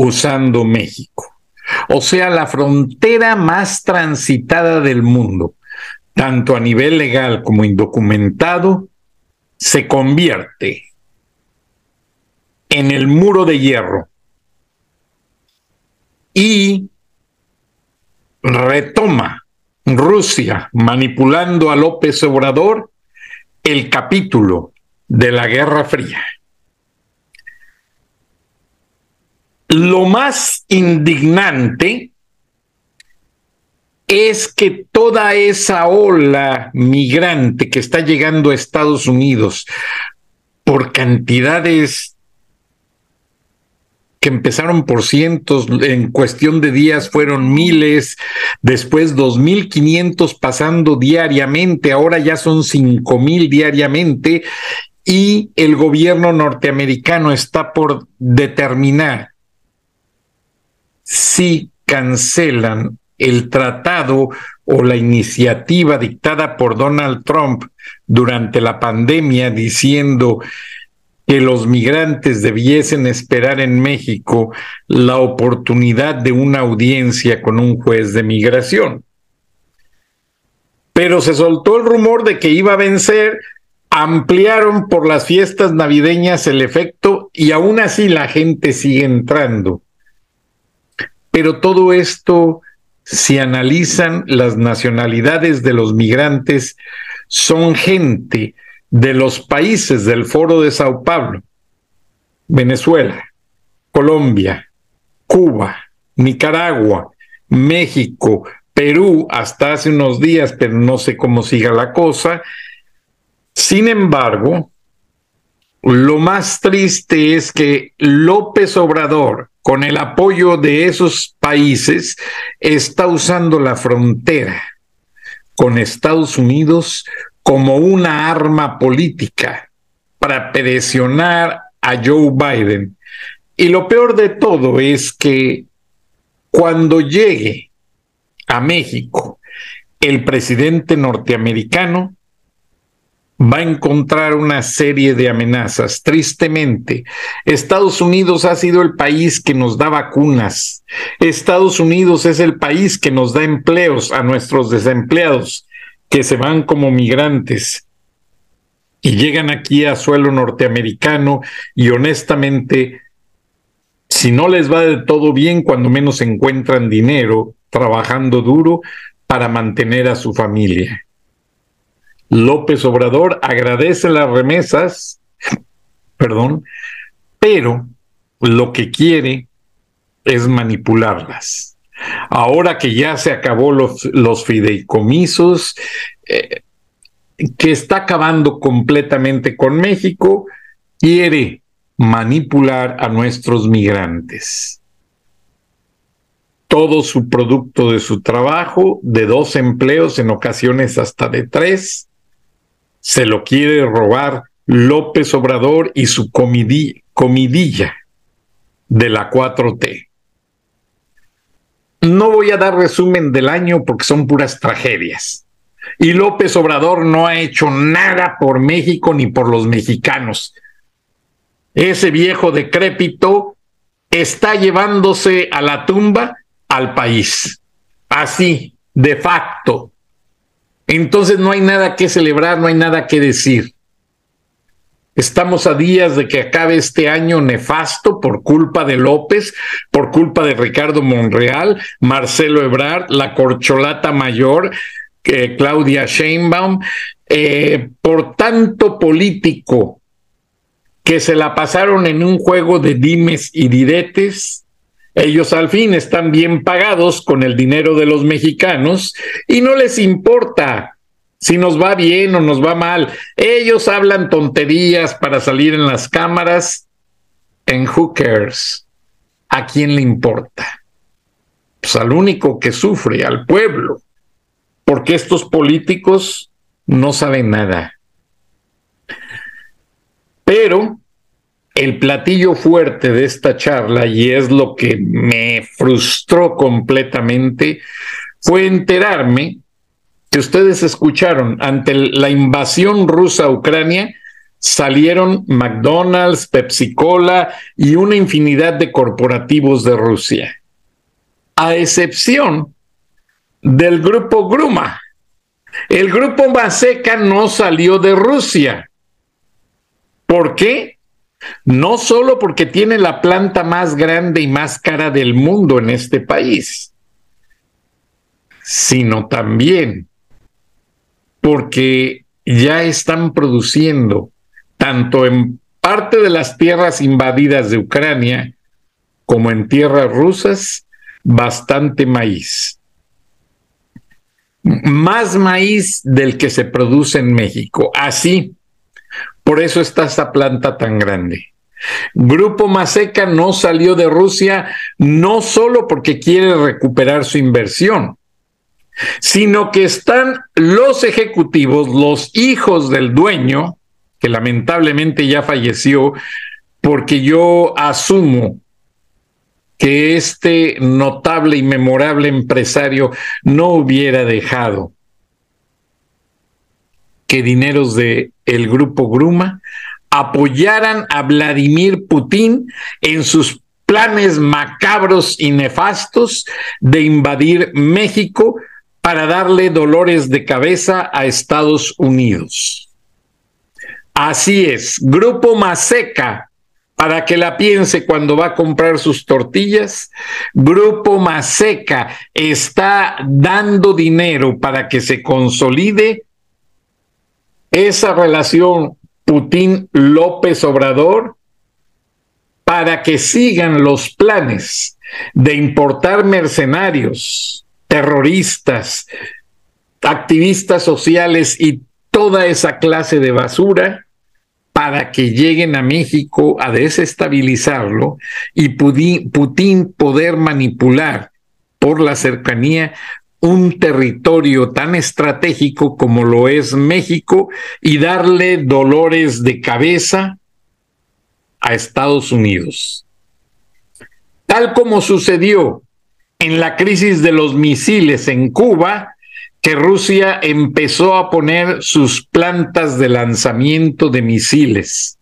usando México. O sea, la frontera más transitada del mundo, tanto a nivel legal como indocumentado, se convierte en el muro de hierro y retoma Rusia manipulando a López Obrador el capítulo de la Guerra Fría. Lo más indignante es que toda esa ola migrante que está llegando a Estados Unidos por cantidades que empezaron por cientos, en cuestión de días fueron miles, después dos mil quinientos pasando diariamente, ahora ya son cinco mil diariamente, y el gobierno norteamericano está por determinar si cancelan el tratado o la iniciativa dictada por Donald Trump durante la pandemia diciendo que los migrantes debiesen esperar en México la oportunidad de una audiencia con un juez de migración. Pero se soltó el rumor de que iba a vencer, ampliaron por las fiestas navideñas el efecto y aún así la gente sigue entrando. Pero todo esto, si analizan las nacionalidades de los migrantes, son gente de los países del Foro de Sao Paulo, Venezuela, Colombia, Cuba, Nicaragua, México, Perú, hasta hace unos días, pero no sé cómo siga la cosa. Sin embargo, lo más triste es que López Obrador, con el apoyo de esos países, está usando la frontera con Estados Unidos como una arma política para presionar a Joe Biden. Y lo peor de todo es que cuando llegue a México el presidente norteamericano, va a encontrar una serie de amenazas. Tristemente, Estados Unidos ha sido el país que nos da vacunas. Estados Unidos es el país que nos da empleos a nuestros desempleados que se van como migrantes y llegan aquí a suelo norteamericano y honestamente, si no les va de todo bien, cuando menos encuentran dinero trabajando duro para mantener a su familia. López Obrador agradece las remesas, perdón, pero lo que quiere es manipularlas. Ahora que ya se acabó los, fideicomisos, eh, que está acabando completamente con México, quiere manipular a nuestros migrantes. Todo su producto de su trabajo, de dos empleos, en ocasiones hasta de tres, se lo quiere robar López Obrador y su comidilla de la 4T. No voy a dar resumen del año porque son puras tragedias. Y López Obrador no ha hecho nada por México ni por los mexicanos. Ese viejo decrépito está llevándose a la tumba al país. Así, de facto. Entonces no hay nada que celebrar, no hay nada que decir. Estamos a días de que acabe este año nefasto por culpa de López, por culpa de Ricardo Monreal, Marcelo Ebrard, la corcholata mayor, eh, Claudia Sheinbaum, eh, por tanto político que se la pasaron en un juego de dimes y diretes. Ellos al fin están bien pagados con el dinero de los mexicanos y no les importa si nos va bien o nos va mal. Ellos hablan tonterías para salir en las cámaras. En who cares? ¿A quién le importa? Pues al único que sufre, al pueblo, porque estos políticos no saben nada. Pero el platillo fuerte de esta charla, y es lo que me frustró completamente, fue enterarme que ustedes escucharon ante la invasión rusa a Ucrania, salieron McDonald's, Pepsi Cola y una infinidad de corporativos de Rusia, a excepción del grupo Gruma. El grupo Maseca no salió de Rusia. ¿Por qué? No solo porque tiene la planta más grande y más cara del mundo en este país, sino también porque ya están produciendo tanto en parte de las tierras invadidas de Ucrania como en tierras rusas bastante maíz. Más maíz del que se produce en México. Así, por eso está esta planta tan grande. Grupo Maseca no salió de Rusia no solo porque quiere recuperar su inversión, sino que están los ejecutivos, los hijos del dueño, que lamentablemente ya falleció, porque yo asumo que este notable y memorable empresario no hubiera dejado que dineros de el grupo Gruma apoyaran a Vladimir Putin en sus planes macabros y nefastos de invadir México para darle dolores de cabeza a Estados Unidos. Así es, Grupo Maseca, para que la piense cuando va a comprar sus tortillas, Grupo Maseca está dando dinero para que se consolide esa relación Putin-López Obrador para que sigan los planes de importar mercenarios, terroristas, activistas sociales y toda esa clase de basura para que lleguen a México a desestabilizarlo y Putin poder manipular por la cercanía un territorio tan estratégico como lo es México y darle dolores de cabeza a Estados Unidos. Tal como sucedió en la crisis de los misiles en Cuba, que Rusia empezó a poner sus plantas de lanzamiento de misiles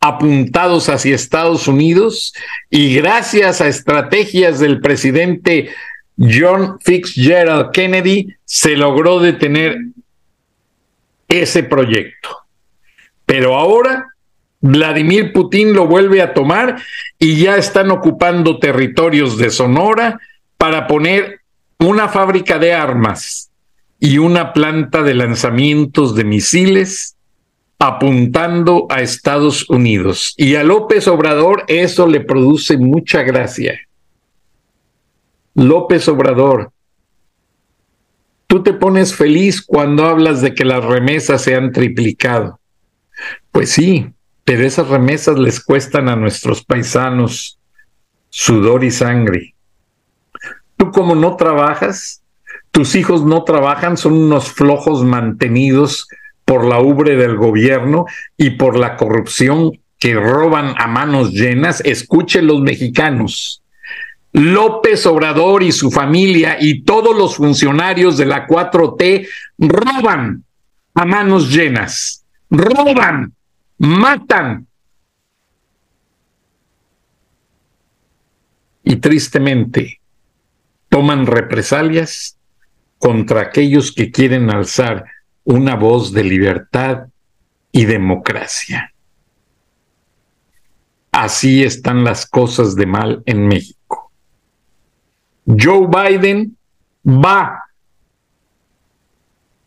apuntados hacia Estados Unidos y gracias a estrategias del presidente John Fitzgerald Kennedy se logró detener ese proyecto. Pero ahora Vladimir Putin lo vuelve a tomar y ya están ocupando territorios de Sonora, para poner una fábrica de armas y una planta de lanzamientos de misiles apuntando a Estados Unidos. Y a López Obrador eso le produce mucha gracia. López Obrador, tú te pones feliz cuando hablas de que las remesas se han triplicado. Pues sí, pero esas remesas les cuestan a nuestros paisanos sudor y sangre. Tú como no trabajas, tus hijos no trabajan, son unos flojos mantenidos por la ubre del gobierno y por la corrupción que roban a manos llenas. Escuchen los mexicanos. López Obrador y su familia y todos los funcionarios de la 4T roban a manos llenas, roban, matan. Y tristemente, toman represalias contra aquellos que quieren alzar una voz de libertad y democracia. así están las cosas de mal en México. Joe Biden va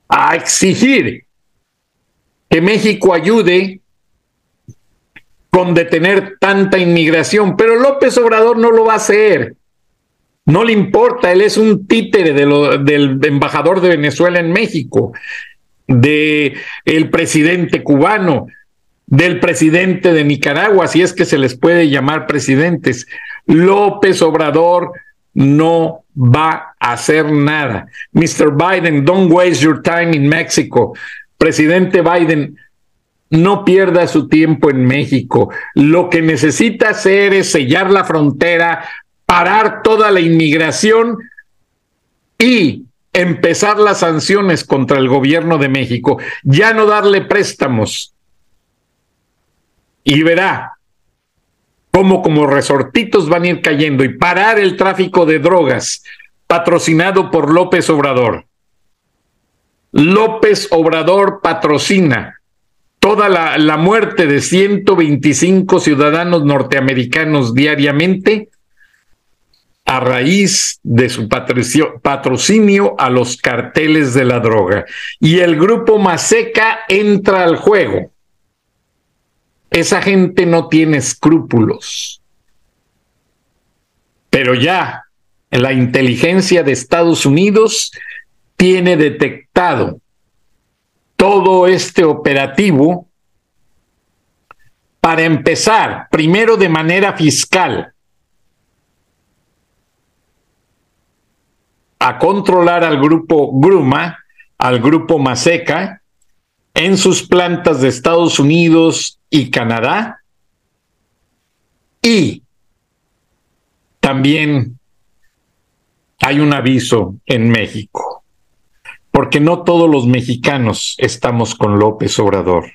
a exigir que México ayude con detener tanta inmigración, pero López Obrador no lo va a hacer. No le importa, él es un títere del embajador de Venezuela en México, de el presidente cubano, del presidente de Nicaragua, si es que se les puede llamar presidentes. López Obrador no va a hacer nada. Mr. Biden, don't waste your time in Mexico. Presidente Biden, no pierda su tiempo en México. Lo que necesita hacer es sellar la frontera, parar toda la inmigración y empezar las sanciones contra el gobierno de México. Ya no darle préstamos. Y verá cómo como resortitos van a ir cayendo y parar el tráfico de drogas patrocinado por López Obrador. López Obrador patrocina toda la, muerte de 125 ciudadanos norteamericanos diariamente a raíz de su patrocinio a los carteles de la droga. Y el grupo Maseca entra al juego. Esa gente no tiene escrúpulos. Pero ya la inteligencia de Estados Unidos tiene detectado todo este operativo para empezar, primero de manera fiscal, a controlar al grupo Gruma, al grupo Maseca, en sus plantas de Estados Unidos y Canadá, y también hay un aviso en México porque no todos los mexicanos estamos con López Obrador.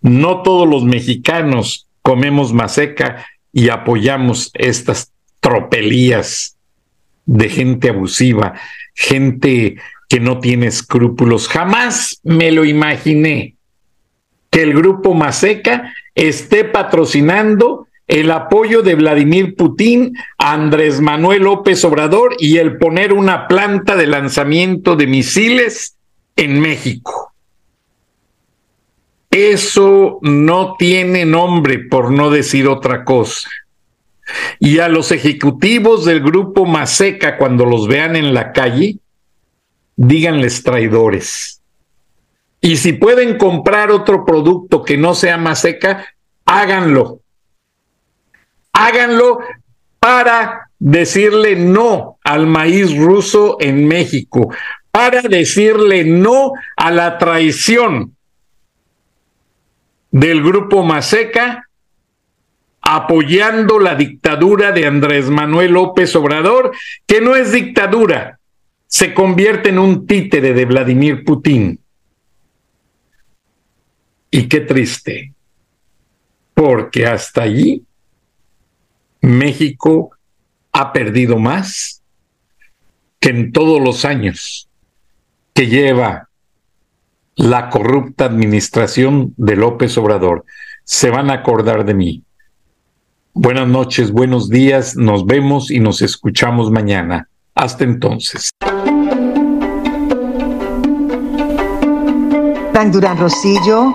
No todos los mexicanos comemos maseca y apoyamos estas tropelías de gente abusiva, gente que no tiene escrúpulos. Jamás me lo imaginé que el grupo Maseca esté patrocinando el apoyo de Vladimir Putin a Andrés Manuel López Obrador y el poner una planta de lanzamiento de misiles en México. Eso no tiene nombre, por no decir otra cosa. Y a los ejecutivos del grupo Maseca, cuando los vean en la calle, díganles traidores. Y si pueden comprar otro producto que no sea Maseca, háganlo háganlo para decirle no al maíz ruso en México, para decirle no a la traición del grupo Maseca, apoyando la dictadura de Andrés Manuel López Obrador, que no es dictadura, se convierte en un títere de Vladimir Putin. Y qué triste, porque hasta allí México ha perdido más que en todos los años que lleva la corrupta administración de López Obrador. Se van a acordar de mí. Buenas noches, buenos días, nos vemos y nos escuchamos mañana. Hasta entonces. Durán Rosillo